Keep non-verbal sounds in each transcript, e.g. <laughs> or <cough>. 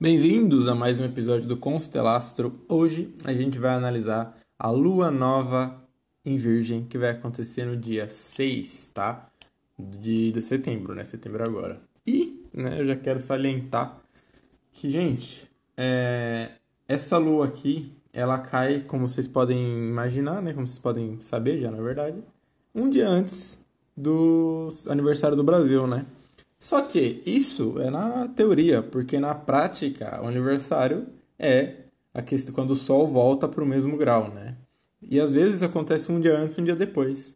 Bem-vindos a mais um episódio do Constelastro. Hoje a gente vai analisar a lua nova em Virgem que vai acontecer no dia 6, tá? De, de setembro, né? Setembro agora. E, né, eu já quero salientar que, gente, é, essa lua aqui, ela cai, como vocês podem imaginar, né? Como vocês podem saber já, na verdade, um dia antes do aniversário do Brasil, né? Só que isso é na teoria, porque na prática o aniversário é a questão quando o Sol volta para o mesmo grau, né? E às vezes acontece um dia antes, um dia depois.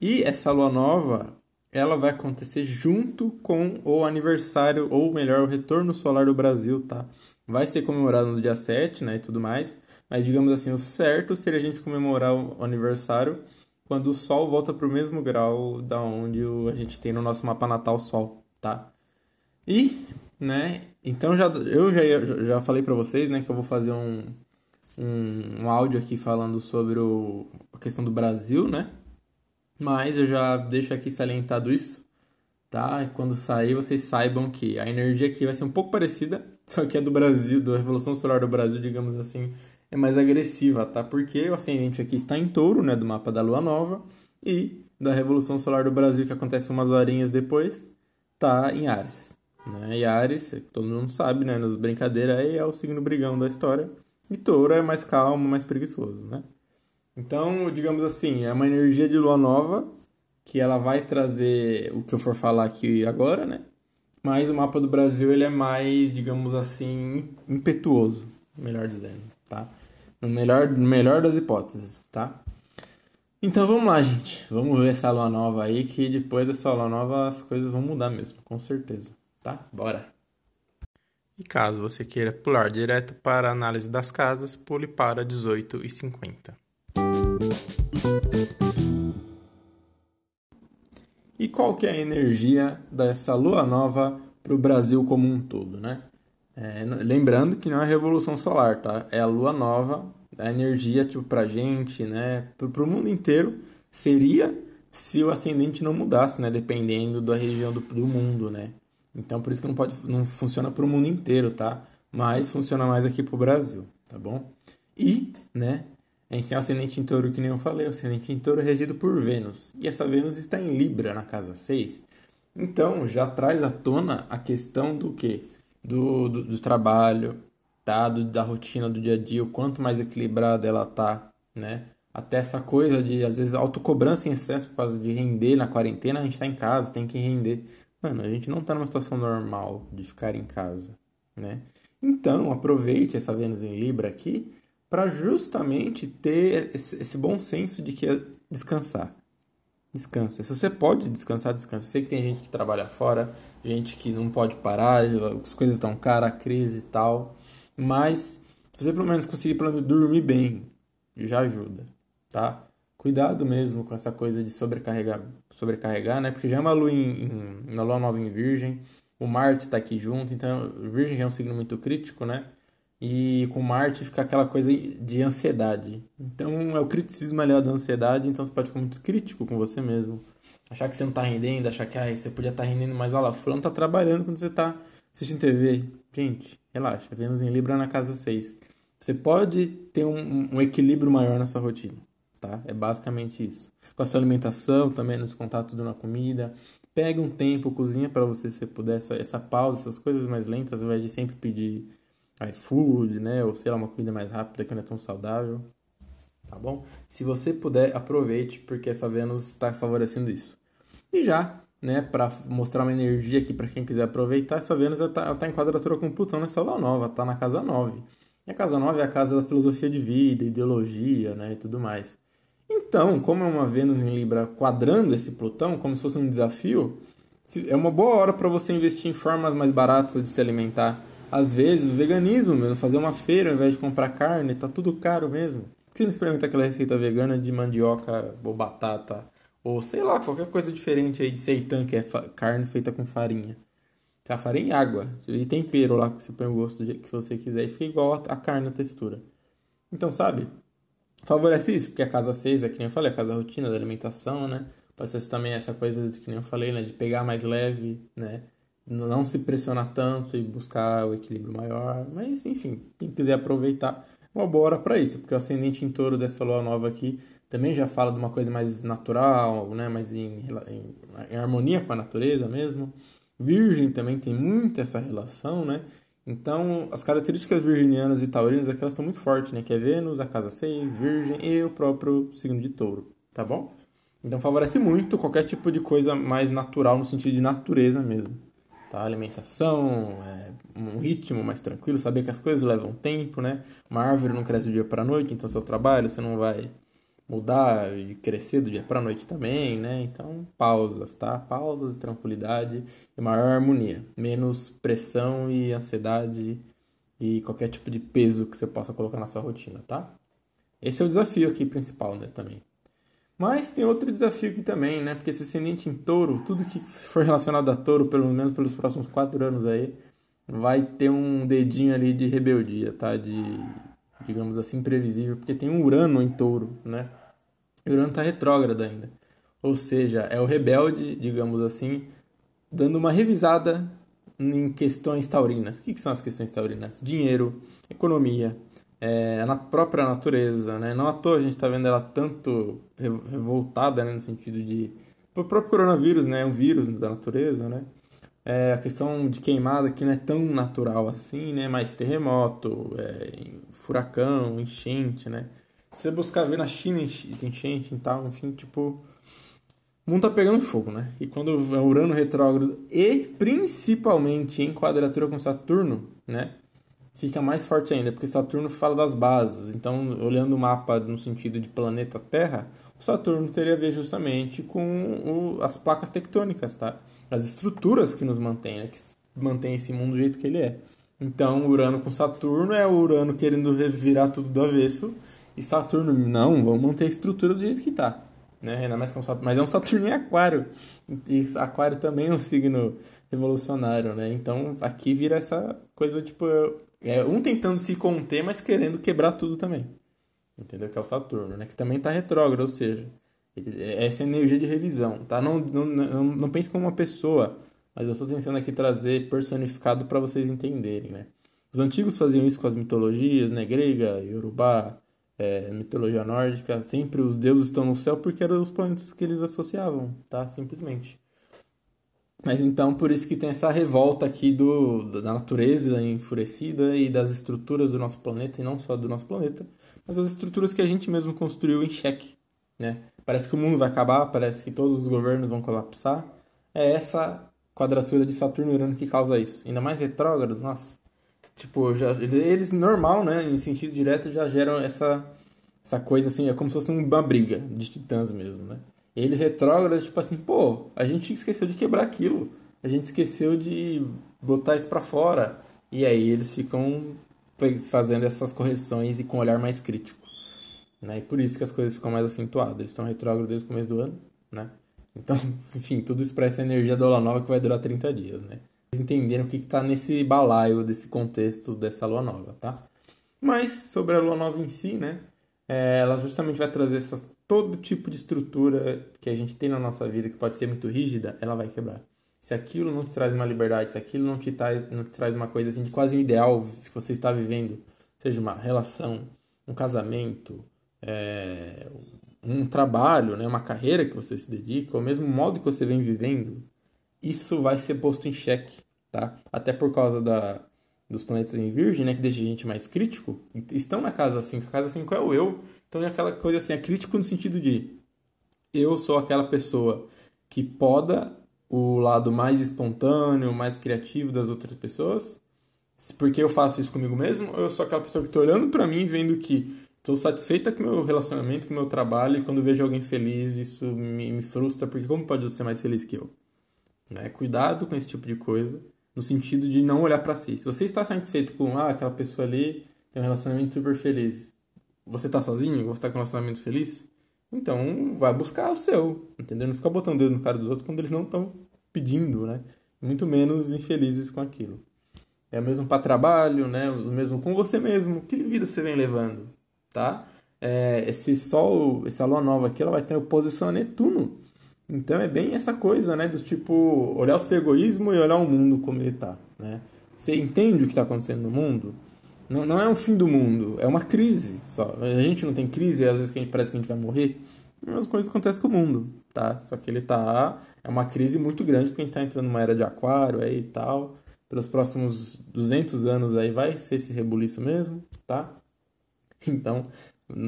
E essa lua nova, ela vai acontecer junto com o aniversário, ou melhor, o retorno solar do Brasil, tá? Vai ser comemorado no dia 7, né, e tudo mais. Mas digamos assim, o certo seria a gente comemorar o aniversário quando o Sol volta para o mesmo grau da onde a gente tem no nosso mapa natal Sol tá? E, né, então já, eu já, já falei para vocês, né, que eu vou fazer um, um, um áudio aqui falando sobre o, a questão do Brasil, né? Mas eu já deixo aqui salientado isso, tá? E quando sair, vocês saibam que a energia aqui vai ser um pouco parecida, <laughs> só que a do Brasil, da Revolução Solar do Brasil, digamos assim, é mais agressiva, tá? Porque o ascendente aqui está em touro, né, do mapa da Lua Nova, e da Revolução Solar do Brasil, que acontece umas horinhas depois, tá em Ares. Né? E Ares, todo mundo sabe, né? Nas brincadeiras aí é o signo brigão da história. E touro é mais calmo, mais preguiçoso, né? Então, digamos assim, é uma energia de lua nova que ela vai trazer o que eu for falar aqui agora, né? Mas o mapa do Brasil ele é mais, digamos assim, impetuoso, melhor dizendo, tá? No melhor, no melhor das hipóteses, tá? Então vamos lá, gente. Vamos ver essa lua nova aí, que depois dessa lua nova as coisas vão mudar mesmo, com certeza. Tá? Bora! E caso você queira pular direto para a análise das casas, pule para 18 e 50. E qual que é a energia dessa lua nova para o Brasil como um todo, né? É, lembrando que não é a revolução solar, tá? É a lua nova a energia tipo pra gente, né, pro, pro mundo inteiro seria se o ascendente não mudasse, né, dependendo da região do, do mundo, né? Então por isso que não pode não funciona para o mundo inteiro, tá? Mas funciona mais aqui pro Brasil, tá bom? E, né, a gente tem o ascendente em touro, que nem eu falei, o ascendente em touro é regido por Vênus. E essa Vênus está em Libra, na casa 6. Então, já traz à tona a questão do quê? Do, do, do trabalho, tá? Do, da rotina do dia a dia, o quanto mais equilibrada ela tá, né? Até essa coisa de, às vezes, autocobrança em excesso por causa de render na quarentena, a gente tá em casa, tem que render. Mano, a gente não tá numa situação normal de ficar em casa, né? Então, aproveite essa Vênus em Libra aqui para justamente ter esse, bom senso de que é descansar. Descansa. Se você pode descansar, descansa. Eu sei que tem gente que trabalha fora, gente que não pode parar, as coisas estão caras, crise e tal. Mas se você pelo menos conseguir dormir bem, já ajuda, tá? Cuidado mesmo com essa coisa de sobrecarregar, sobrecarregar, né? Porque já é uma lua em, em uma lua nova em Virgem, o Marte está aqui junto, então Virgem é um signo muito crítico, né? E com Marte fica aquela coisa de ansiedade. Então é o criticismo aliado da ansiedade, então você pode ficar muito crítico com você mesmo. Achar que você não está rendendo, achar que ah, você podia estar tá rendendo mais lá, fulano tá trabalhando quando você está assistindo TV. Gente, relaxa. Vênus em Libra na casa 6. Você pode ter um, um, equilíbrio maior na sua rotina, tá? É basicamente isso. Com a sua alimentação também, nos tudo na comida. Pega um tempo, cozinha para você, se puder, essa, essa pausa, essas coisas mais lentas, ao invés de sempre pedir iFood, né? Ou sei lá, uma comida mais rápida que não é tão saudável. Tá bom? Se você puder, aproveite, porque essa Vênus está favorecendo isso. E já né, para mostrar uma energia aqui para quem quiser aproveitar, essa Vênus está tá em quadratura com Plutão nessa lua nova, está na casa 9. E a casa 9 é a casa da filosofia de vida, ideologia, né, e tudo mais. Então, como é uma Vênus em Libra quadrando esse Plutão, como se fosse um desafio, é uma boa hora para você investir em formas mais baratas de se alimentar. Às vezes, o veganismo mesmo, fazer uma feira ao invés de comprar carne, tá tudo caro mesmo. Por que não experimenta aquela receita vegana de mandioca ou batata ou sei lá, qualquer coisa diferente aí de seitan, que é carne feita com farinha. Tem a farinha e água. E tempero lá, que você põe o gosto do que você quiser. E fica igual a carne, a textura. Então, sabe? Favorece isso, porque a casa 6 é que nem eu falei, a casa rotina da alimentação, né? Ser também essa coisa que nem eu falei, né? De pegar mais leve, né? Não se pressionar tanto e buscar o equilíbrio maior. Mas, enfim, quem quiser aproveitar, uma boa hora para isso. Porque o ascendente em touro dessa lua nova aqui também já fala de uma coisa mais natural, né? Mais em, em, em harmonia com a natureza mesmo. Virgem também tem muito essa relação, né? Então, as características virginianas e taurinas aqui elas estão muito fortes, né? Que é Vênus, a casa 6, Virgem e o próprio signo de touro, tá bom? Então, favorece muito qualquer tipo de coisa mais natural, no sentido de natureza mesmo. Tá? Alimentação, é, um ritmo mais tranquilo, saber que as coisas levam tempo, né? Uma árvore não cresce do dia para a noite, então seu trabalho você não vai mudar e crescer do dia para a noite também, né? Então, pausas, tá? Pausas, tranquilidade e maior harmonia, menos pressão e ansiedade e qualquer tipo de peso que você possa colocar na sua rotina, tá? Esse é o desafio aqui principal, né, também. Mas tem outro desafio aqui também, né? Porque esse ascendente em touro, tudo que for relacionado a touro, pelo menos pelos próximos quatro anos aí, vai ter um dedinho ali de rebeldia, tá? De digamos assim, previsível, porque tem um Urano em touro, né? O Urano está retrógrado ainda. Ou seja, é o rebelde, digamos assim, dando uma revisada em questões taurinas. O que, que são as questões taurinas? Dinheiro, economia, é, a própria natureza, né? Não à toa a gente está vendo ela tanto revoltada, né? No sentido de... O próprio coronavírus, né? É um vírus da natureza, né? É, a questão de queimada que não é tão natural assim, né? Mais terremoto, é, furacão, enchente, né? Se você buscar ver na China enchente e tal, enfim, tipo... O mundo tá pegando fogo, né? E quando é Urano retrógrado e principalmente em quadratura com Saturno, né? Fica mais forte ainda, porque Saturno fala das bases. Então, olhando o mapa no sentido de planeta Terra, o Saturno teria a ver justamente com o, as placas tectônicas, tá? as estruturas que nos mantêm, né? que mantém esse mundo do jeito que ele é. Então, Urano com Saturno é o Urano querendo virar tudo do avesso, e Saturno, não, vamos manter a estrutura do jeito que está. Né? Ainda mais que é um Saturno, mas é um Saturno em Aquário. E Aquário também é um signo revolucionário, né? Então aqui vira essa coisa tipo. É um tentando se conter, mas querendo quebrar tudo também. Entendeu? Que é o Saturno, né? Que também está retrógrado, ou seja, essa energia de revisão, tá? Não, não, não, não pense como uma pessoa, mas eu estou tentando aqui trazer personificado para vocês entenderem, né? Os antigos faziam isso com as mitologias, né? Grega, Yorubá, é, mitologia nórdica. Sempre os deuses estão no céu porque eram os planetas que eles associavam, tá? Simplesmente. Mas então, por isso que tem essa revolta aqui do, da natureza enfurecida e das estruturas do nosso planeta, e não só do nosso planeta, mas as estruturas que a gente mesmo construiu em xeque, né? Parece que o mundo vai acabar, parece que todos os governos vão colapsar. É essa quadratura de Saturno e Urano que causa isso. Ainda mais retrógrado, nossa. Tipo, já, eles normal, né, em sentido direto, já geram essa, essa coisa assim, é como se fosse uma briga de titãs mesmo, né? Eles retrógrados, tipo assim, pô, a gente esqueceu de quebrar aquilo. A gente esqueceu de botar isso para fora. E aí eles ficam fazendo essas correções e com um olhar mais crítico. Né? E por isso que as coisas ficam mais acentuadas. Eles estão retrógrados desde o começo do ano, né? Então, <laughs> enfim, tudo isso para essa energia da lua nova que vai durar 30 dias, né? Vocês entenderam o que está nesse balaio, desse contexto dessa lua nova, tá? Mas, sobre a lua nova em si, né? É, ela justamente vai trazer essas, todo tipo de estrutura que a gente tem na nossa vida, que pode ser muito rígida, ela vai quebrar. Se aquilo não te traz uma liberdade, se aquilo não te, traz, não te traz uma coisa assim de quase ideal que você está vivendo, seja uma relação, um casamento, é, um trabalho, né, uma carreira que você se dedica, ou mesmo o modo que você vem vivendo, isso vai ser posto em xeque, tá? Até por causa da, dos planetas em Virgem, né, que deixa a gente mais crítico, estão na casa 5. A casa 5 é o eu, então é aquela coisa assim, é crítico no sentido de eu sou aquela pessoa que poda o lado mais espontâneo, mais criativo das outras pessoas, porque eu faço isso comigo mesmo, ou eu sou aquela pessoa que está olhando para mim vendo que Estou satisfeita com o meu relacionamento, com o meu trabalho, e quando vejo alguém feliz, isso me, me frustra, porque como pode ser mais feliz que eu? Né? Cuidado com esse tipo de coisa, no sentido de não olhar para si. Se você está satisfeito com, ah, aquela pessoa ali tem um relacionamento super feliz, você está sozinho? Você está com um relacionamento feliz? Então, vai buscar o seu, entendeu? Não fica botando dedo no cara dos outros quando eles não estão pedindo, né? Muito menos infelizes com aquilo. É o mesmo para trabalho, né? O mesmo com você mesmo. Que vida você vem levando? tá? É, esse Sol, essa Lua nova aqui, ela vai ter oposição a Netuno. Então é bem essa coisa, né? Do tipo, olhar o seu egoísmo e olhar o mundo como ele tá, né? Você entende o que está acontecendo no mundo? Não, não é um fim do mundo, é uma crise só. A gente não tem crise às vezes que a gente parece que a gente vai morrer. As mesmas coisas acontecem com o mundo, tá? Só que ele tá... É uma crise muito grande porque a gente tá entrando numa era de aquário aí e tal. Pelos próximos 200 anos aí vai ser esse rebuliço mesmo, tá? Então,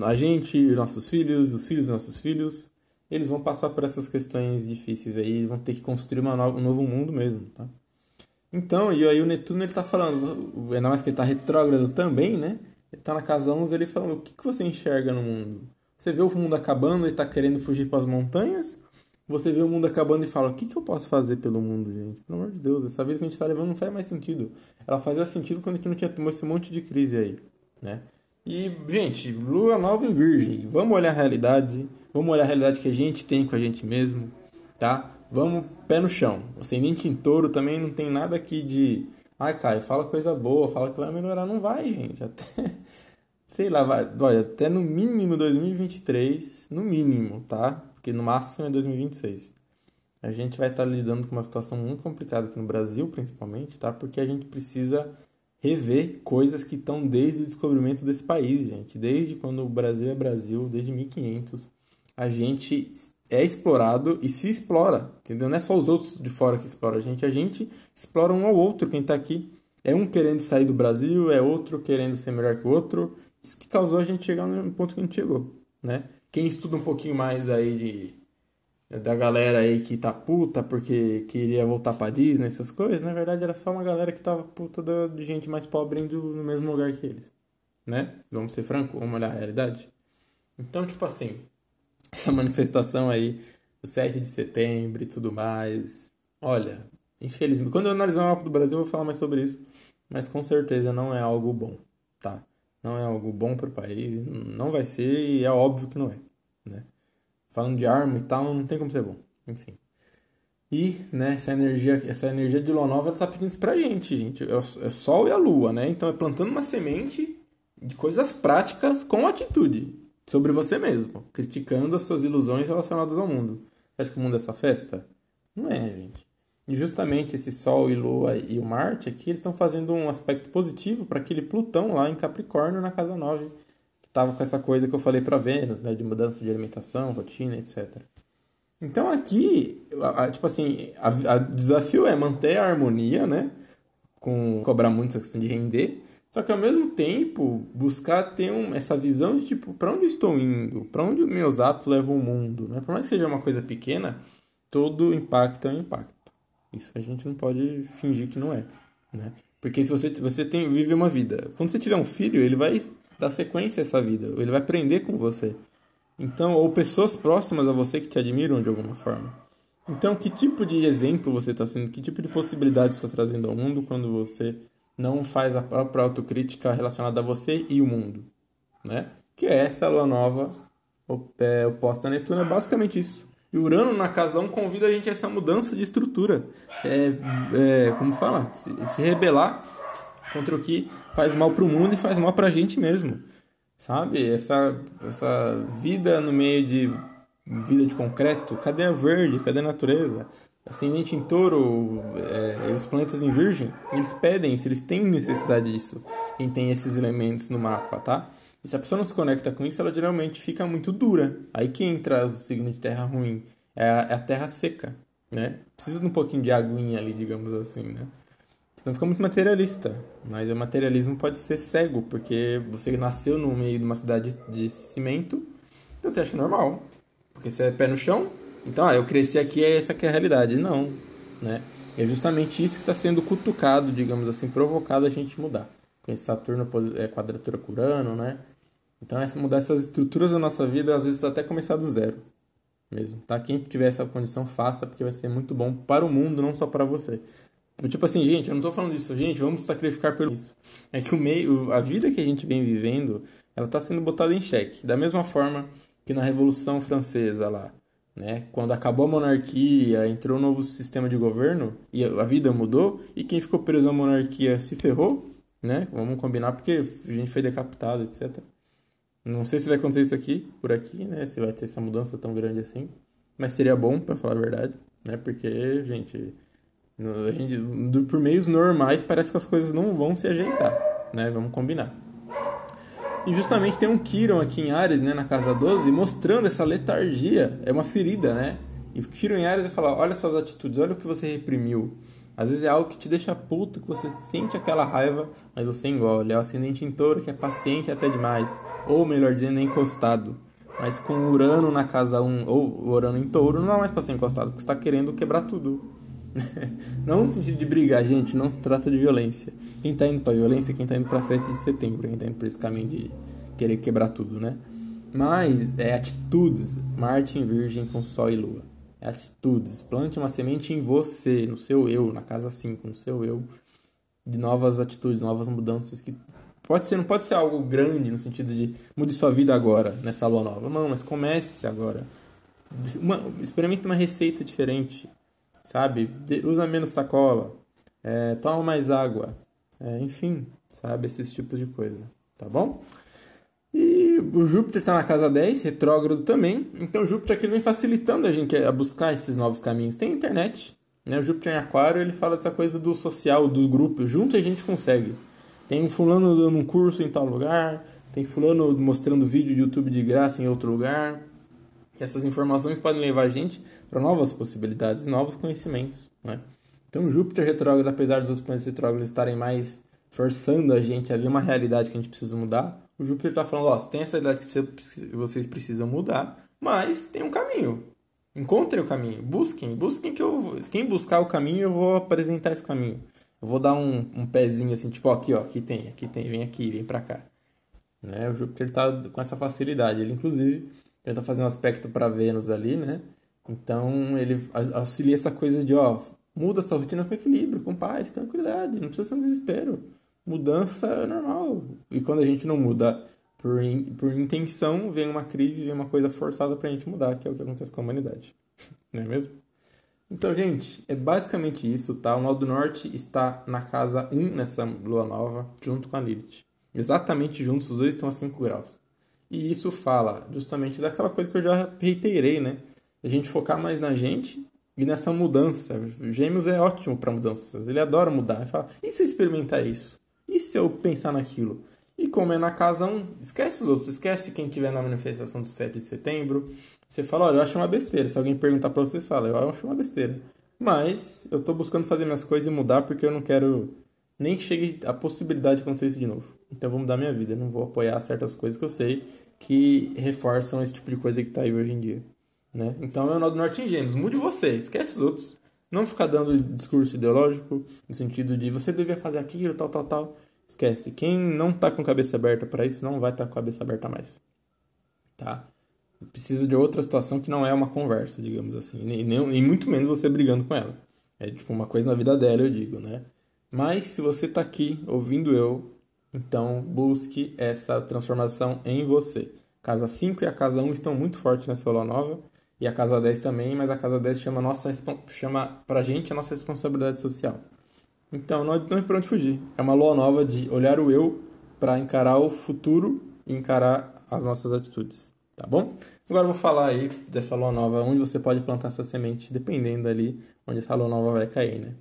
a gente, nossos filhos, os filhos dos nossos filhos, eles vão passar por essas questões difíceis aí, vão ter que construir nova, um novo mundo mesmo, tá? Então, e aí o Netuno ele tá falando, ainda mais que ele tá retrógrado também, né? Ele tá na casa 11, ele falando, o que, que você enxerga no mundo? Você vê o mundo acabando e tá querendo fugir para as montanhas? Você vê o mundo acabando e fala, o que, que eu posso fazer pelo mundo, gente? Pelo amor de Deus, essa vida que a gente tá levando não faz mais sentido. Ela fazia sentido quando a gente não tinha esse monte de crise aí, né? E, gente, lua nova em virgem. Vamos olhar a realidade. Vamos olhar a realidade que a gente tem com a gente mesmo, tá? Vamos pé no chão. O ascendente em touro também não tem nada aqui de. Ai, Caio, fala coisa boa, fala que vai melhorar. Não vai, gente. <laughs> Até. Sei lá, vai. Olha, até no mínimo 2023. No mínimo, tá? Porque no máximo é 2026. A gente vai estar lidando com uma situação muito complicada aqui no Brasil, principalmente, tá? Porque a gente precisa rever coisas que estão desde o descobrimento desse país, gente. Desde quando o Brasil é Brasil, desde 1500, a gente é explorado e se explora, entendeu? Não é só os outros de fora que exploram a gente, a gente explora um ao outro, quem está aqui. É um querendo sair do Brasil, é outro querendo ser melhor que o outro. Isso que causou a gente chegar no ponto que a gente chegou, né? Quem estuda um pouquinho mais aí de da galera aí que tá puta porque queria voltar pra Disney, essas coisas, na verdade era só uma galera que tava puta de gente mais pobre indo no mesmo lugar que eles. Né? Vamos ser franco, vamos olhar a realidade. Então, tipo assim, essa manifestação aí do 7 de setembro e tudo mais. Olha, infelizmente, quando eu analisar o mapa do Brasil eu vou falar mais sobre isso, mas com certeza não é algo bom, tá? Não é algo bom para o país, não vai ser e é óbvio que não é, né? falando de arma e tal, não tem como ser bom. Enfim. E, né, essa energia, essa energia de lua nova, ela tá pedindo isso pra gente, gente. É o, é sol e a lua, né? Então é plantando uma semente de coisas práticas com atitude sobre você mesmo, criticando as suas ilusões relacionadas ao mundo. Você acha que o mundo é sua festa? Não é, gente. E justamente esse Sol e Lua e o Marte aqui, eles estão fazendo um aspecto positivo para aquele Plutão lá em Capricórnio na casa 9 estava com essa coisa que eu falei para Vênus, né, de mudança de alimentação, rotina, etc. Então aqui, a, a, tipo assim, o desafio é manter a harmonia, né, com cobrar muito essa questão de render, só que ao mesmo tempo buscar ter um, essa visão de tipo, para onde eu estou indo, para onde meus atos levam o mundo, né? Por mais que seja uma coisa pequena, todo impacto é um impacto. Isso a gente não pode fingir que não é, né? Porque se você, você tem, vive uma vida, quando você tiver um filho, ele vai dar sequência a essa vida, ele vai aprender com você. Então, ou pessoas próximas a você que te admiram de alguma forma. Então, que tipo de exemplo você está sendo? Que tipo de possibilidade você está trazendo ao mundo quando você não faz a própria autocrítica relacionada a você e o mundo, né? Que é essa lua nova oposta a Netuno, é basicamente isso. E Urano na casa 1 convida a gente a essa mudança de estrutura. É, é como fala? Se, se rebelar contra o que faz mal para o mundo e faz mal para a gente mesmo. Sabe? Essa, essa vida no meio de vida de concreto, cadê a verde, cadê a natureza? Ascendente em touro, é, os planetas em virgem, eles pedem isso, eles têm necessidade disso. Quem tem esses elementos no mapa, tá? E se a pessoa não se conecta com isso, ela geralmente fica muito dura. Aí que entra o signo de terra ruim, é a, é a terra seca, né? Precisa de um pouquinho de aguinha ali, digamos assim, né? Senão fica muito materialista. Mas o materialismo pode ser cego, porque você nasceu no meio de uma cidade de cimento, então você acha normal. Porque você é pé no chão, então, ah, eu cresci aqui, essa aqui é a realidade. Não, né? É justamente isso que está sendo cutucado, digamos assim, provocado a gente mudar. Com esse Saturno é, quadratura curano, né? Então, essa, mudar essas estruturas da nossa vida, às vezes até começar do zero mesmo, tá? Quem tiver essa condição, faça, porque vai ser muito bom para o mundo, não só para você. Tipo assim, gente, eu não tô falando disso, gente, vamos sacrificar pelo isso. É que o meio, a vida que a gente vem vivendo, ela tá sendo botada em xeque. Da mesma forma que na Revolução Francesa lá, né? Quando acabou a monarquia, entrou um novo sistema de governo e a vida mudou, e quem ficou preso à monarquia se ferrou, né? Vamos combinar porque a gente foi decapitado, etc. Não sei se vai acontecer isso aqui, por aqui, né? Se vai ter essa mudança tão grande assim. mas seria bom, para falar a verdade, né? Porque, gente, a gente, por meios normais, parece que as coisas não vão se ajeitar, né? Vamos combinar. E justamente tem um Kiron aqui em Ares, né, na casa 12, mostrando essa letargia. É uma ferida, né? E Kiron em Ares vai falar: olha suas atitudes, olha o que você reprimiu. Às vezes é algo que te deixa puto, que você sente aquela raiva, mas você engole. É o ascendente em touro que é paciente até demais. Ou melhor dizendo, é encostado. Mas com Urano na casa 1 ou Urano em touro, não é mais pra ser encostado, porque você tá querendo quebrar tudo. <laughs> não no sentido de brigar, gente, não se trata de violência. Quem tá indo pra violência é quem tá indo pra 7 de setembro, quem tá indo por esse caminho de querer quebrar tudo, né? Mas é atitudes, Marte em Virgem com Sol e Lua. É atitudes. Plante uma semente em você, no seu eu, na casa 5, no seu eu, de novas atitudes, novas mudanças que pode ser, não pode ser algo grande no sentido de mude sua vida agora, nessa lua nova. Não, mas comece agora. Uma, experimente uma receita diferente sabe? Usa menos sacola, é, toma mais água, é, enfim, sabe? Esses tipos de coisa, tá bom? E o Júpiter está na casa 10, retrógrado também, então Júpiter aqui vem facilitando a gente a buscar esses novos caminhos. Tem internet, né? O Júpiter em Aquário ele fala dessa coisa do social, do grupo, junto a gente consegue. Tem fulano dando um curso em tal lugar, tem fulano mostrando vídeo de YouTube de graça em outro lugar, essas informações podem levar a gente para novas possibilidades e novos conhecimentos. Né? Então, Júpiter retrógrado, apesar dos planetas retrógrados estarem mais forçando a gente a ver uma realidade que a gente precisa mudar, o Júpiter está falando: ó, tem essa realidade que vocês precisam mudar, mas tem um caminho. Encontrem o caminho, busquem, busquem que eu quem buscar o caminho eu vou apresentar esse caminho. Eu vou dar um, um pezinho assim, tipo, aqui, ó, aqui tem, aqui tem, vem aqui, vem para cá. Né? O Júpiter está com essa facilidade. Ele, inclusive, ele tá fazendo um aspecto para Vênus ali, né? Então ele auxilia essa coisa de, ó, muda sua rotina com equilíbrio, com paz, tranquilidade, não precisa ser um desespero. Mudança é normal. E quando a gente não muda por, in, por intenção, vem uma crise, vem uma coisa forçada pra gente mudar, que é o que acontece com a humanidade. <laughs> não é mesmo? Então, gente, é basicamente isso, tá? O Nó do Norte está na casa 1 nessa lua nova, junto com a Lilith. Exatamente juntos, os dois estão a 5 graus. E isso fala justamente daquela coisa que eu já reiterei, né? A gente focar mais na gente e nessa mudança. O Gêmeos é ótimo para mudanças, ele adora mudar. Ele fala: e se eu experimentar isso? E se eu pensar naquilo? E como é na casa 1, um, esquece os outros, esquece quem tiver na manifestação do 7 de setembro. Você fala: olha, eu acho uma besteira. Se alguém perguntar para você, fala: eu acho uma besteira. Mas eu estou buscando fazer minhas coisas e mudar porque eu não quero nem que chegue a possibilidade de acontecer isso de novo. Então vou mudar minha vida. Não vou apoiar certas coisas que eu sei que reforçam esse tipo de coisa que está aí hoje em dia. Né? Então é o nó do norte em gêmeos. Mude você, esquece os outros. Não ficar dando discurso ideológico no sentido de você devia fazer aquilo, tal, tal, tal. Esquece. Quem não está com cabeça aberta para isso não vai estar tá com cabeça aberta mais. Tá? Precisa de outra situação que não é uma conversa, digamos assim. E, nem, e muito menos você brigando com ela. É tipo uma coisa na vida dela, eu digo, né? Mas se você está aqui ouvindo eu, então busque essa transformação em você. Casa 5 e a casa 1 estão muito fortes nessa lua nova. E a casa 10 também, mas a casa 10 chama, nossa, chama pra gente a nossa responsabilidade social. Então não, não é pra onde fugir. É uma lua nova de olhar o eu para encarar o futuro e encarar as nossas atitudes. Tá bom? Agora eu vou falar aí dessa lua nova, onde você pode plantar essa semente, dependendo ali onde essa lua nova vai cair, né?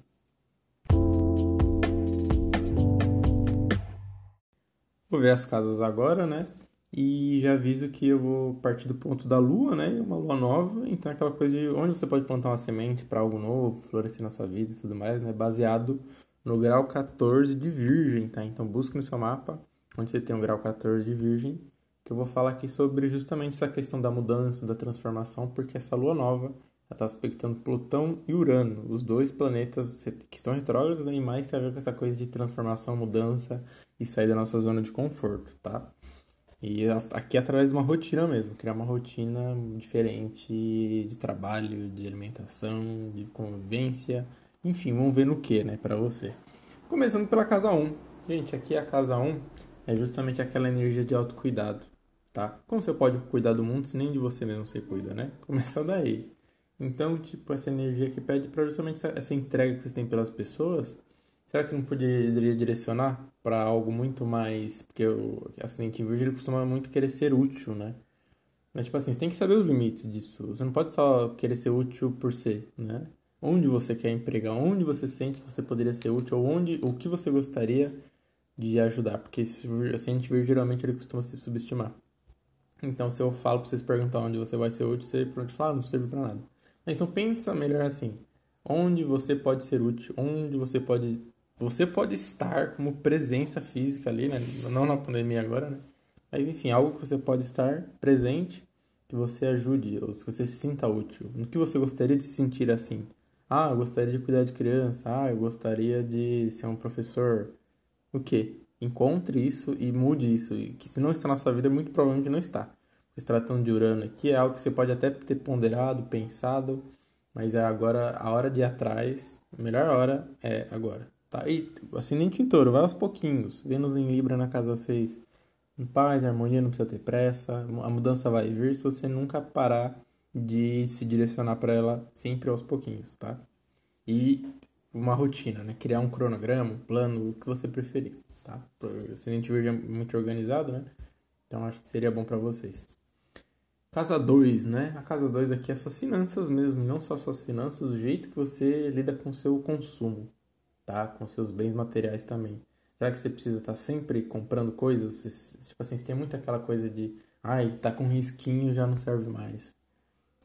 Vou ver as casas agora, né? E já aviso que eu vou partir do ponto da lua, né? Uma lua nova, então é aquela coisa de onde você pode plantar uma semente para algo novo, florescer na sua vida e tudo mais, né? Baseado no grau 14 de Virgem, tá? Então busque no seu mapa onde você tem um grau 14 de Virgem, que eu vou falar aqui sobre justamente essa questão da mudança, da transformação, porque essa lua nova está aspectando Plutão e Urano, os dois planetas que estão retrógrados e mais tem a ver com essa coisa de transformação, mudança e sair da nossa zona de conforto, tá? E aqui é através de uma rotina mesmo, criar uma rotina diferente de trabalho, de alimentação, de convivência, enfim, vamos ver no que, né, para você. Começando pela casa 1. Gente, aqui a casa 1 é justamente aquela energia de autocuidado, tá? Como você pode cuidar do mundo se nem de você mesmo você cuida, né? Começa daí. Então, tipo, essa energia que pede para justamente essa, entrega que você tem pelas pessoas, será que você não poderia direcionar para algo muito mais. Porque o ascendente em virgem ele costuma muito querer ser útil, né? Mas, tipo assim, você tem que saber os limites disso. Você não pode só querer ser útil por ser, né? Onde você quer empregar, onde você sente que você poderia ser útil, ou onde, o que você gostaria de ajudar. Porque se a gente vê, geralmente ele costuma se subestimar. Então, se eu falo pra vocês perguntar onde você vai ser útil, você pronto fala, não serve pra nada. Então, pensa melhor assim. Onde você pode ser útil, onde você pode... Você pode estar como presença física ali, né? Não na pandemia agora, né? Mas, enfim, algo que você pode estar presente que você ajude, ou que você se sinta útil. No que você gostaria de se sentir assim? Ah, eu gostaria de cuidar de criança. Ah, eu gostaria de ser um professor. O quê? Encontre isso e mude isso. Que se não está na sua vida, muito provavelmente não está. Se tratando de Urano aqui, é algo que você pode até ter ponderado, pensado, mas é agora a hora de ir atrás. A melhor hora é agora. Tá? E ascendente em touro, vai aos pouquinhos. Vênus em Libra na casa 6 em paz, harmonia, não precisa ter pressa. A mudança vai vir se você nunca parar de se direcionar para ela sempre aos pouquinhos, tá? E uma rotina, né? Criar um cronograma, um plano, o que você preferir, tá? Se a gente vir muito organizado, né? Então acho que seria bom para vocês. Casa 2, né? A casa 2 aqui é suas finanças mesmo, não só suas finanças, o jeito que você lida com o seu consumo, tá? Com seus bens materiais também. Será que você precisa estar tá sempre comprando coisas? Tipo assim, você tem muito aquela coisa de, ai, tá com risquinho, já não serve mais.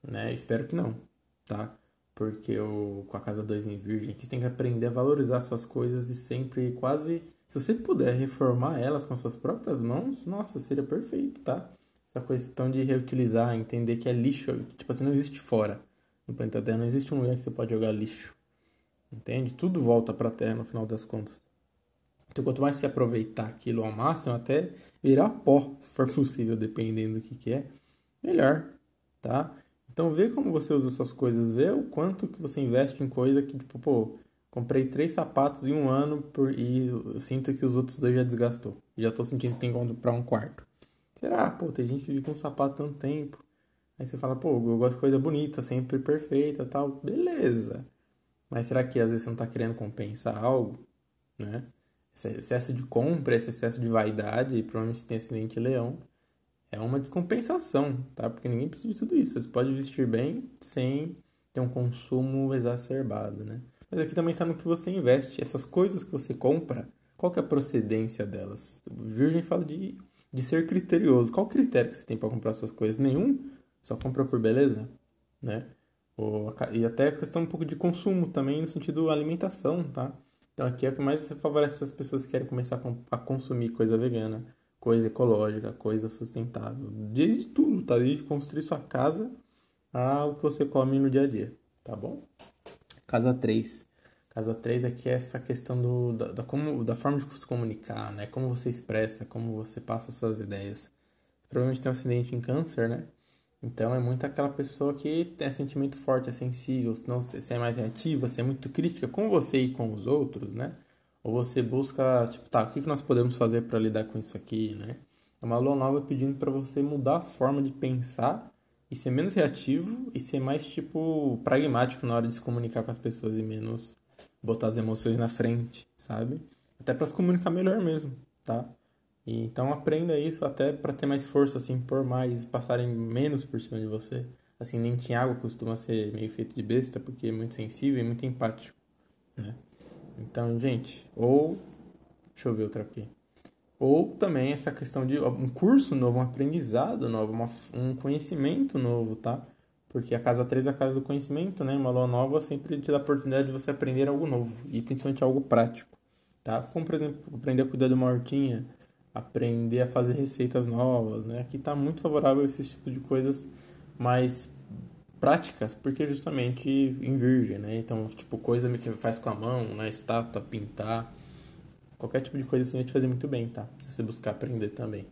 Né? Espero que não, tá? Porque o, com a casa 2 em virgem, aqui você tem que aprender a valorizar suas coisas e sempre quase, se você puder reformar elas com suas próprias mãos, nossa, seria perfeito, tá? Essa questão de reutilizar, entender que é lixo, tipo assim, não existe fora. No planeta Terra não existe um lugar que você pode jogar lixo. Entende? Tudo volta para a Terra no final das contas. Então, quanto mais você aproveitar aquilo ao máximo, até virar pó, se for <laughs> possível, dependendo do que, que é, melhor, tá? Então, vê como você usa essas coisas, vê o quanto que você investe em coisa que, tipo, pô, comprei três sapatos em um ano por, e eu sinto que os outros dois já desgastou. Já tô sentindo que tem que comprar um quarto. Será? Pô, tem gente que vive com um sapato tanto tempo. Aí você fala, pô, eu gosto de coisa bonita, sempre perfeita tal. Beleza. Mas será que às vezes você não tá querendo compensar algo, né? esse excesso de compra, esse excesso de vaidade, provavelmente se tem acidente leão, é uma descompensação, tá? Porque ninguém precisa de tudo isso. Você pode vestir bem sem ter um consumo exacerbado, né? Mas aqui também está no que você investe. Essas coisas que você compra, qual que é a procedência delas? O Virgem fala de, de ser criterioso. Qual critério que você tem para comprar suas coisas? Nenhum? Só compra por beleza, né? Ou, e até a questão um pouco de consumo também, no sentido alimentação, tá? Então aqui é o que mais favorece as pessoas que querem começar a consumir coisa vegana, coisa ecológica, coisa sustentável. Desde tudo, tá? Desde construir sua casa ao que você come no dia a dia, tá bom? Casa 3. Casa 3 aqui é essa questão do, da, da, como, da forma de se comunicar, né? Como você expressa, como você passa suas ideias. Provavelmente tem um acidente em câncer, né? Então é muito aquela pessoa que tem sentimento forte, é sensível, senão você é mais reativa, você é muito crítica com você e com os outros, né? Ou você busca, tipo, tá, o que nós podemos fazer para lidar com isso aqui, né? É uma lua nova pedindo para você mudar a forma de pensar e ser menos reativo e ser mais, tipo, pragmático na hora de se comunicar com as pessoas e menos botar as emoções na frente, sabe? Até para se comunicar melhor mesmo, tá? E, então aprenda isso até para ter mais força, assim, por mais, passarem menos por cima de você. Assim, nem água costuma ser meio feito de besta, porque é muito sensível e muito empático, né? Então, gente, ou... Deixa eu ver outra aqui. Ou também essa questão de um curso novo, um aprendizado novo, uma, um conhecimento novo, tá? Porque a casa 3 é a casa do conhecimento, né? Uma lua nova sempre te dá a oportunidade de você aprender algo novo. E principalmente algo prático, tá? Como, por exemplo, aprender a cuidar de uma hortinha, aprender a fazer receitas novas, né? Aqui está muito favorável a esse tipo de coisas mais práticas, porque justamente em virgem, né? Então, tipo, coisa que faz com a mão, né? Estátua, pintar, qualquer tipo de coisa assim vai te fazer muito bem, tá? Se você buscar aprender também.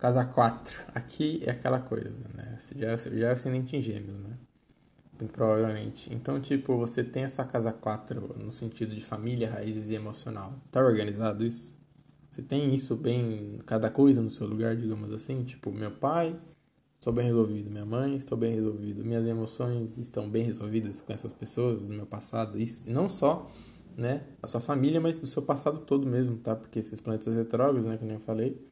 Casa 4. Aqui é aquela coisa, né? Já, já é ascendente em gêmeos, né? Provavelmente. Então, tipo, você tem essa casa 4 no sentido de família, raízes e emocional. Tá organizado isso? Você tem isso bem, cada coisa no seu lugar, digamos assim? Tipo, meu pai, estou bem resolvido. Minha mãe, estou bem resolvido. Minhas emoções estão bem resolvidas com essas pessoas do meu passado. Isso, e não só, né, a sua família, mas do seu passado todo mesmo, tá? Porque esses planetas retrógrados, né, que eu falei,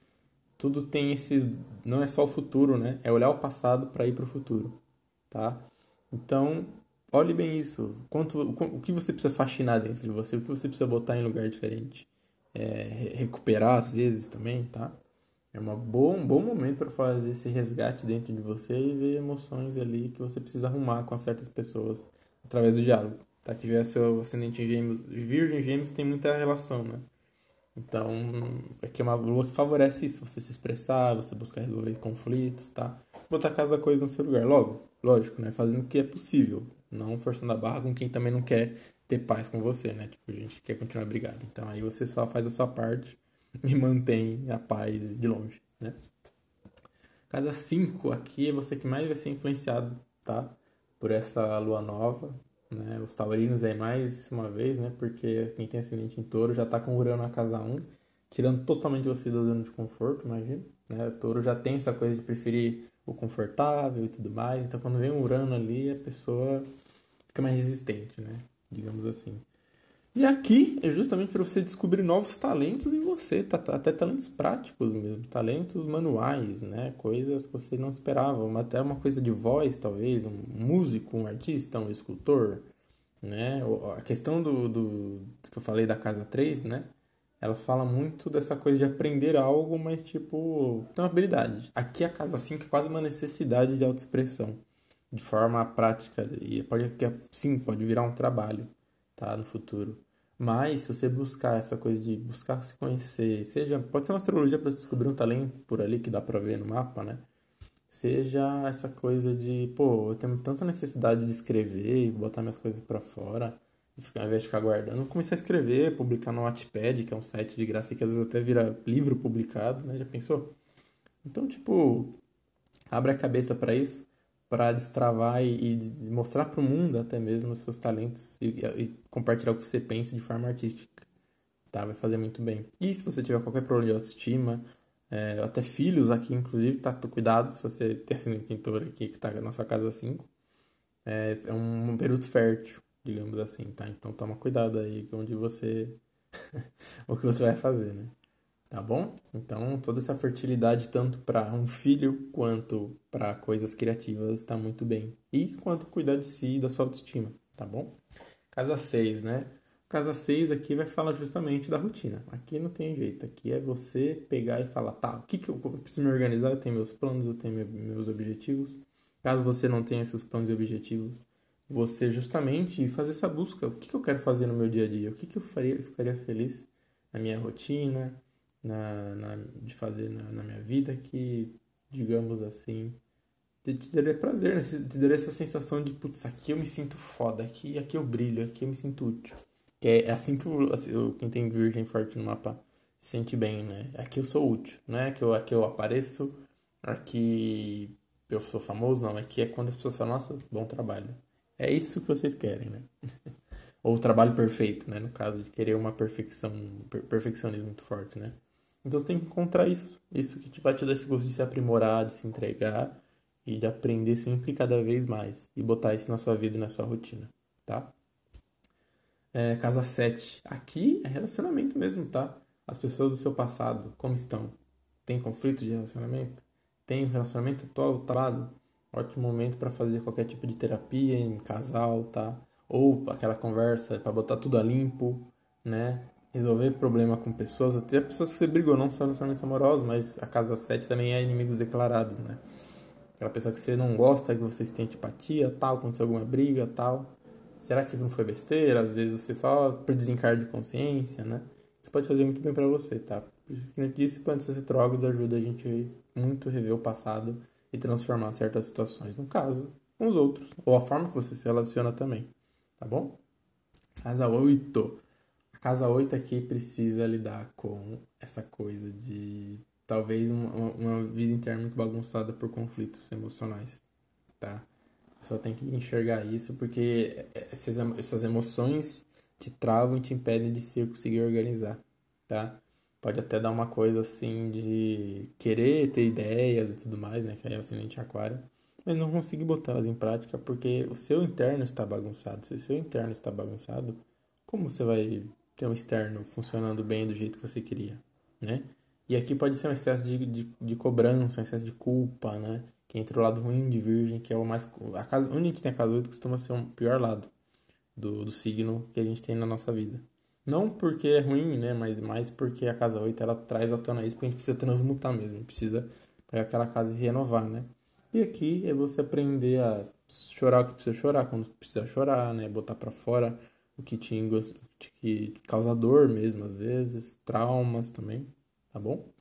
tudo tem esses. Não é só o futuro, né? É olhar o passado para ir para o futuro, tá? Então, olhe bem isso. Quanto, o que você precisa fascinar dentro de você, o que você precisa botar em lugar diferente. É, recuperar às vezes também, tá? É uma boa, um bom momento para fazer esse resgate dentro de você e ver emoções ali que você precisa arrumar com certas pessoas através do diálogo. Tá? Que já é seu ascendente em gêmeos, virgem gêmeos tem muita relação, né? Então, é que é uma lua que favorece isso, você se expressar, você buscar resolver conflitos, tá? Botar cada coisa no seu lugar. Logo, lógico, né? Fazendo o que é possível. Não forçando a barra com quem também não quer ter paz com você, né? Tipo, a gente quer continuar brigado. Então, aí você só faz a sua parte <laughs> e mantém a paz de longe, né? Casa 5 aqui é você que mais vai ser influenciado, tá? Por essa lua nova, né? Os taurinos aí mais uma vez, né? Porque quem tem ascendente em touro já tá com Urano na casa 1, tirando totalmente você da zona de conforto, imagina. Né? O touro já tem essa coisa de preferir o confortável e tudo mais. Então quando vem um Urano ali, a pessoa fica mais resistente, né? Digamos assim. E aqui é justamente para você descobrir novos talentos em você, tá, tá, até talentos práticos mesmo, talentos manuais, né? Coisas que você não esperava, até uma coisa de voz, talvez, um músico, um artista, um escultor, né? A questão do, do que eu falei da casa 3, né? Ela fala muito dessa coisa de aprender algo, mas tipo, tem uma habilidade. Aqui a casa 5 é quase uma necessidade de autoexpressão, de forma prática, e pode sim, pode virar um trabalho, tá, no futuro. Mas se você buscar essa coisa de buscar se conhecer, seja, pode ser uma astrologia para descobrir um talento por ali que dá para ver no mapa, né? Seja essa coisa de, pô, eu tenho tanta necessidade de escrever e botar minhas coisas para fora, e ficar, ao invés de ficar guardando, começar a escrever, publicar no Wattpad, que é um site de graça que às vezes até vira livro publicado, né? Já pensou? Então, tipo, abre a cabeça para isso para destravar e, e mostrar para o mundo até mesmo os seus talentos e, e, compartilhar o que você pensa de forma artística. Tá? Vai fazer muito bem. E se você tiver qualquer problema de autoestima, é, até filhos aqui, inclusive, tá? Cuidado se você tem ascendente pintor aqui que está na sua casa 5. É, é um, um período fértil, digamos assim, tá? Então toma cuidado aí onde você... <laughs> o que você vai fazer, né? Tá bom? Então, toda essa fertilidade, tanto para um filho quanto para coisas criativas, está muito bem. E quanto cuidar de si e da sua autoestima, tá bom? Casa 6, né? Casa 6 aqui vai falar justamente da rotina. Aqui não tem jeito. Aqui é você pegar e falar, tá, o que, que eu, preciso me organizar? Eu tenho meus planos, eu tenho meus objetivos. Caso você não tenha esses planos e objetivos, você justamente fazer essa busca. O que, que eu quero fazer no meu dia a dia? O que, que eu faria, ficaria feliz na minha rotina? Na, na de fazer na, na, minha vida que, digamos assim, te, te daria prazer, né? te daria essa sensação de, putz, aqui eu me sinto foda, aqui, aqui eu brilho, aqui eu me sinto útil. Que é, é assim que o, assim, quem tem virgem forte no mapa se sente bem, né? Aqui eu sou útil, não é que eu, aqui eu apareço, aqui eu sou famoso, não. Aqui é quando as pessoas falam, nossa, bom trabalho. É isso que vocês querem, né? <laughs> Ou o trabalho perfeito, né? No caso de querer uma perfeição, per perfeccionismo muito forte, né? Então você tem que encontrar isso. Isso que vai te dar esse gosto de se aprimorar, de se entregar e de aprender sempre cada vez mais. E botar isso na sua vida e na sua rotina, tá? É, casa 7. Aqui é relacionamento mesmo, tá? As pessoas do seu passado, como estão? Tem conflito de relacionamento? Tem um relacionamento atual, lado? Ótimo momento para fazer qualquer tipo de terapia em casal, tá? Ou aquela conversa para botar tudo a limpo, né? Resolver problema com pessoas, até pessoas que você brigou, não só relacionamentos amorosos, mas a casa 7 também é inimigos declarados, né? Aquela pessoa que você não gosta, que vocês têm antipatia, tal, aconteceu alguma briga, tal. Será que não foi besteira? Às vezes você só por desencargo de consciência, né? Isso pode fazer muito bem para você, tá? Como disse, plantas retrógrados ajuda a gente muito rever o passado e transformar certas situações, no caso, com os outros, ou a forma que você se relaciona também, tá bom? Casa 8. Casa 8 aqui precisa lidar com essa coisa de talvez uma, uma vida interna muito bagunçada por conflitos emocionais, tá? Só tem que enxergar isso porque essas, emoções te travam e te impedem de se conseguir organizar, tá? Pode até dar uma coisa assim de querer ter ideias e tudo mais, né? Que é o ascendente aquário, mas não conseguir botá-las em prática porque o seu interno está bagunçado. Se o seu interno está bagunçado, como você vai ter um externo funcionando bem do jeito que você queria, né? E aqui pode ser um excesso de, de, de cobrança, um excesso de culpa, né? Que entra o lado ruim de Virgem, que é o mais. A casa, onde a gente tem a casa 8 costuma ser o um pior lado do, do signo que a gente tem na nossa vida. Não porque é ruim, né? Mas mais porque a casa 8 ela traz à tona isso, porque a gente precisa transmutar mesmo. precisa pegar aquela casa e renovar, né? E aqui é você aprender a chorar o que precisa chorar, quando precisa chorar, né? Botar para fora o que te, que causa dor mesmo, às vezes, traumas também tá bom?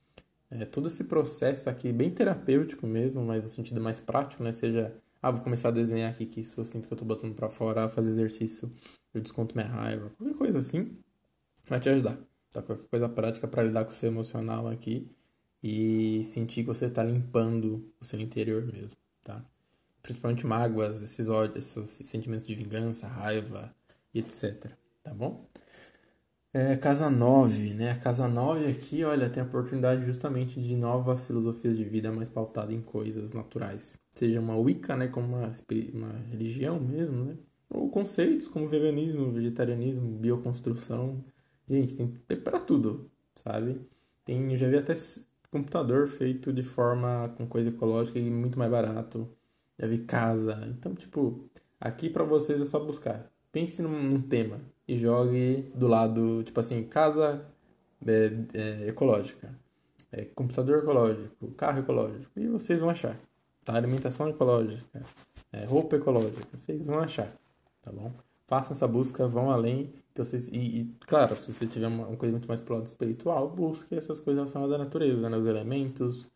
É, todo esse processo aqui, bem terapêutico mesmo, mas no sentido mais prático, né? Seja, ah, vou começar a desenhar aqui que isso eu sinto que eu tô botando para fora, fazer exercício, eu desconto minha raiva, qualquer coisa assim, vai te ajudar, tá? Qualquer coisa prática para lidar com o seu emocional aqui e sentir que você tá limpando o seu interior mesmo, tá? Principalmente mágoas, esses ódios, esses sentimentos de vingança, raiva etc, tá bom? É, casa 9, né? A casa 9 aqui, olha, tem a oportunidade justamente de novas filosofias de vida mais pautadas em coisas naturais. Seja uma Wicca, né? Como uma, uma religião mesmo, né? Ou conceitos como veganismo, vegetarianismo, bioconstrução. Gente, tem para tudo, sabe? Tem, eu já vi até computador feito de forma com coisa ecológica e muito mais barato. Já vi casa. Então, tipo, aqui para vocês é só buscar. Pense num, num tema e jogue do lado, tipo assim, casa é, é, ecológica, é, computador ecológico, carro ecológico, e vocês vão achar, tá? Alimentação ecológica, é, roupa ecológica, vocês vão achar, tá bom? Façam essa busca, vão além, que vocês, e, e claro, se você tiver uma, uma, coisa muito mais pro lado espiritual, busque essas coisas relacionadas à natureza, né? Os elementos,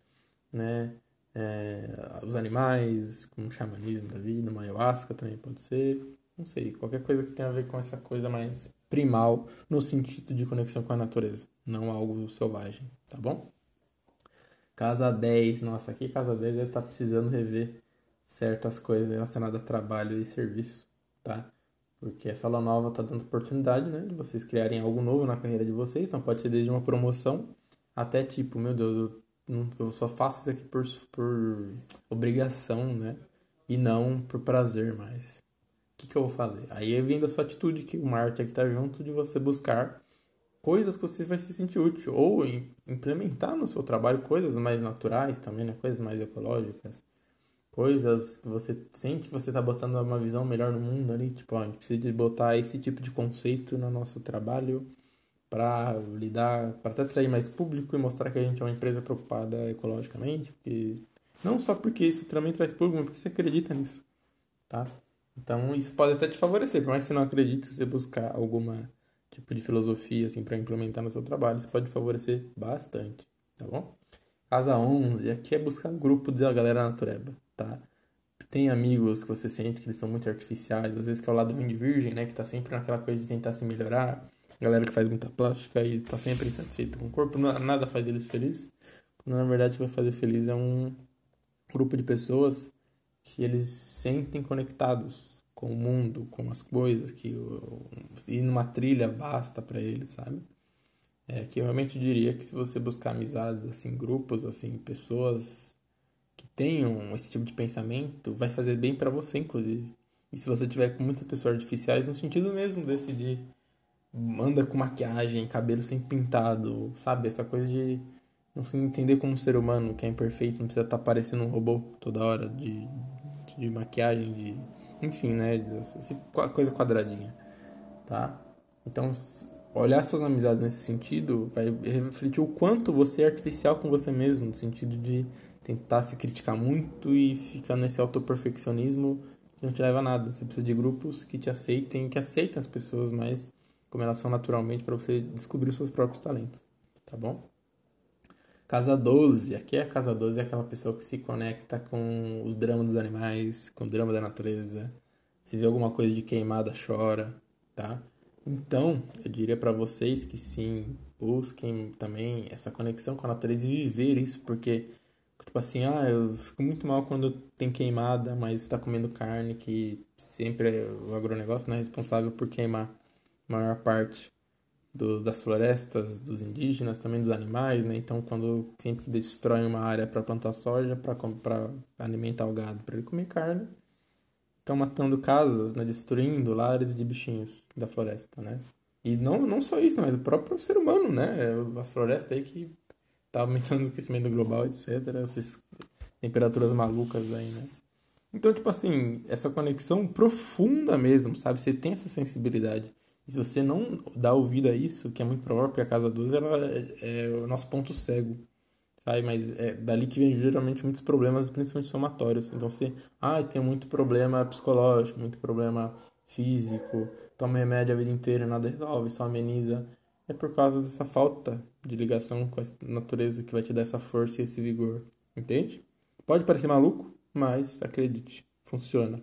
né? É, os animais, como o xamanismo da vida, uma ayahuasca também pode ser, não sei, qualquer coisa que tenha a ver com essa coisa mais primal no sentido de conexão com a natureza, não algo selvagem, tá bom? Casa 10, nossa, aqui casa 10 deve estar tá precisando rever certas coisas relacionadas a trabalho e serviço, tá? Porque essa aula nova está dando oportunidade, né, de vocês criarem algo novo na carreira de vocês, então pode ser desde uma promoção até tipo, meu Deus, eu, eu só faço isso aqui por, por obrigação, né? E não por prazer mais que, que eu vou fazer? Aí vem da sua atitude, que o marketing aqui tá junto de você buscar coisas que você vai se sentir útil. Ou implementar no seu trabalho coisas mais naturais também, né? Coisas mais ecológicas. Coisas que você sente que você está botando uma visão melhor no mundo ali. Tipo, ó, a gente precisa botar esse tipo de conceito no nosso trabalho para lidar, para até atrair mais público e mostrar que a gente é uma empresa preocupada ecologicamente. Porque, não só porque isso também traz público, mas porque você acredita nisso, tá? Então, isso pode até te favorecer, por mais que você não acredite, se você buscar alguma tipo de filosofia assim para implementar no seu trabalho, isso pode favorecer bastante, tá bom? Casa 11, aqui é buscar um grupo da galera natureba, tá? Tem amigos que você sente que eles são muito artificiais, às vezes que é o lado ruim de virgem, né, que tá sempre naquela coisa de tentar se melhorar, galera que faz muita plástica e tá sempre insatisfeito com o corpo, nada faz eles felizes. Na verdade, o que vai fazer feliz é um grupo de pessoas que eles sentem conectados com o mundo, com as coisas, que ir numa trilha basta para eles, sabe? É, que eu realmente diria que se você buscar amizades, assim, grupos, assim, pessoas que tenham esse tipo de pensamento, vai fazer bem para você, inclusive. E se você tiver com muitas pessoas artificiais, no sentido mesmo desse de anda com maquiagem, cabelo sem pintado, sabe? Essa coisa de não se entender como um ser humano que é imperfeito, não precisa estar tá parecendo um robô toda hora de, de maquiagem, de. Enfim, né? Essa coisa quadradinha. Tá? Então, olhar suas amizades nesse sentido vai refletir o quanto você é artificial com você mesmo, no sentido de tentar se criticar muito e ficar nesse autoperfeccionismo que não te leva a nada. Você precisa de grupos que te aceitem, que aceitem as pessoas mais como elas são naturalmente para você descobrir os seus próprios talentos, tá bom? Casa 12, aqui é a casa 12 é aquela pessoa que se conecta com os dramas dos animais, com o drama da natureza. Se vê alguma coisa de queimada, chora, tá? Então, eu diria para vocês que sim, busquem também essa conexão com a natureza e viver isso, porque, tipo assim, ah, eu fico muito mal quando tem queimada, mas está comendo carne, que sempre é o agronegócio não é responsável por queimar a maior parte do, das florestas, dos indígenas, também dos animais, né? Então, quando sempre destrói uma área para plantar soja, para alimentar o gado, para ele comer carne, estão matando casas, né? Destruindo lares de bichinhos da floresta, né? E não, não só isso, mas o próprio ser humano, né? É a floresta aí que tá aumentando o aquecimento global, etc. Essas temperaturas malucas aí, né? Então, tipo assim, essa conexão profunda mesmo, sabe? Você tem essa sensibilidade. E se você não dá ouvido a isso, que é muito provável, porque a casa 12 ela é, é o nosso ponto cego, sabe? Mas é dali que vem geralmente muitos problemas, principalmente somatórios. Então, você, ah, tem muito problema psicológico, muito problema físico, toma remédio a vida inteira, nada resolve, só ameniza. É por causa dessa falta de ligação com a natureza que vai te dar essa força e esse vigor, entende? Pode parecer maluco, mas acredite, funciona.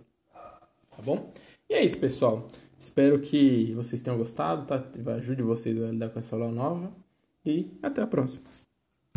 Tá bom? E é isso, pessoal. Espero que vocês tenham gostado, tá? Ajude vocês a lidar com essa aula nova. E até a próxima.